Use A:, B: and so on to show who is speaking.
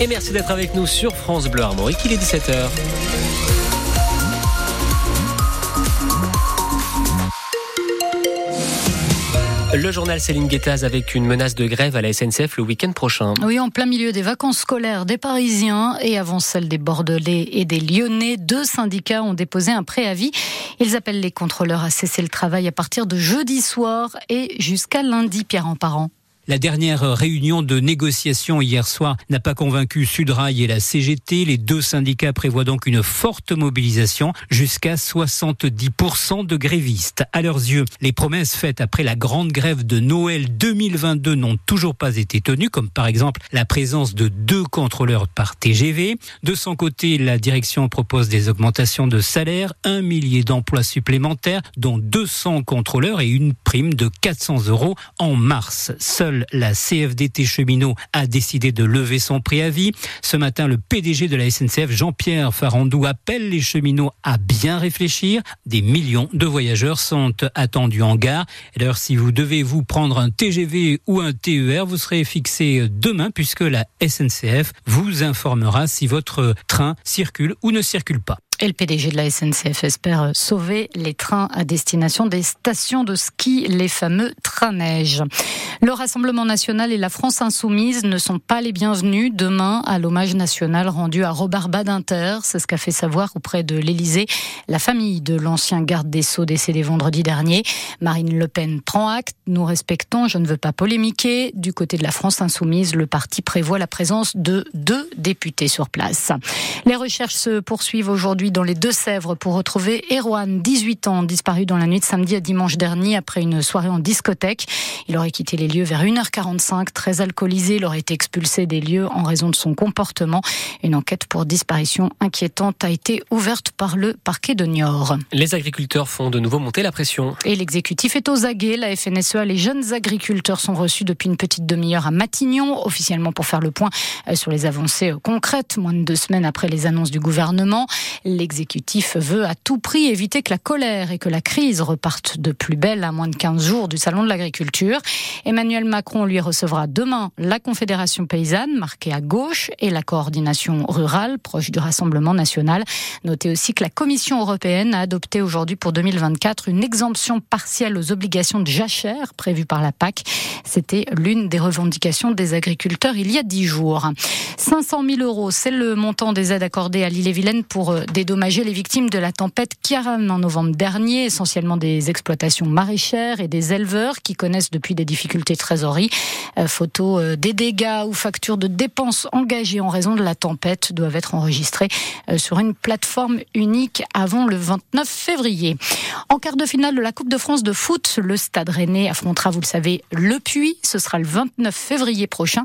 A: Et merci d'être avec nous sur France Bleu Armorique. Il est 17h. Le journal Céline Guettaz avec une menace de grève à la SNCF le week-end prochain.
B: Oui, en plein milieu des vacances scolaires des Parisiens et avant celle des Bordelais et des Lyonnais, deux syndicats ont déposé un préavis. Ils appellent les contrôleurs à cesser le travail à partir de jeudi soir et jusqu'à lundi, Pierre en parent.
C: La dernière réunion de négociation hier soir n'a pas convaincu Sudrail et la CGT. Les deux syndicats prévoient donc une forte mobilisation jusqu'à 70% de grévistes. À leurs yeux, les promesses faites après la grande grève de Noël 2022 n'ont toujours pas été tenues, comme par exemple la présence de deux contrôleurs par TGV. De son côté, la direction propose des augmentations de salaire, un millier d'emplois supplémentaires, dont 200 contrôleurs et une prime de 400 euros en mars. Seul la CFDT cheminot a décidé de lever son préavis. Ce matin, le PDG de la SNCF, Jean-Pierre Farandou, appelle les cheminots à bien réfléchir. Des millions de voyageurs sont attendus en gare. D'ailleurs, si vous devez vous prendre un TGV ou un TER, vous serez fixé demain puisque la SNCF vous informera si votre train circule ou ne circule pas.
B: Et le PDG de la SNCF espère sauver les trains à destination des stations de ski, les fameux trains neige. Le Rassemblement national et la France insoumise ne sont pas les bienvenus demain à l'hommage national rendu à Robert Badinter. C'est ce qu'a fait savoir auprès de l'Élysée la famille de l'ancien garde des Sceaux décédé vendredi dernier. Marine Le Pen prend acte. Nous respectons, je ne veux pas polémiquer. Du côté de la France insoumise, le parti prévoit la présence de deux députés sur place. Les recherches se poursuivent aujourd'hui dans les Deux-Sèvres pour retrouver Erwan, 18 ans, disparu dans la nuit de samedi à dimanche dernier après une soirée en discothèque. Il aurait quitté les lieux vers 1h45, très alcoolisé. Il aurait été expulsé des lieux en raison de son comportement. Une enquête pour disparition inquiétante a été ouverte par le parquet de Niort.
A: Les agriculteurs font de nouveau monter la pression.
B: Et l'exécutif est aux aguets. La FNSEA, les jeunes agriculteurs sont reçus depuis une petite demi-heure à Matignon, officiellement pour faire le point sur les avancées concrètes, moins de deux semaines après les annonces du gouvernement. L'exécutif veut à tout prix éviter que la colère et que la crise repartent de plus belle à moins de 15 jours du Salon de l'agriculture. Emmanuel Macron lui recevra demain la Confédération paysanne, marquée à gauche, et la coordination rurale, proche du Rassemblement national. Notez aussi que la Commission européenne a adopté aujourd'hui pour 2024 une exemption partielle aux obligations de jachère prévues par la PAC. C'était l'une des revendications des agriculteurs il y a dix jours. 500 000 euros, c'est le montant des aides accordées à l'île-et-Vilaine pour euh, dédommager les victimes de la tempête Kiaran en novembre dernier, essentiellement des exploitations maraîchères et des éleveurs qui connaissent depuis des difficultés de trésorerie. Euh, photos euh, des dégâts ou factures de dépenses engagées en raison de la tempête doivent être enregistrées euh, sur une plateforme unique avant le 29 février. En quart de finale de la Coupe de France de foot, le Stade Rennais affrontera, vous le savez, le Puy. Ce sera le 29 février prochain.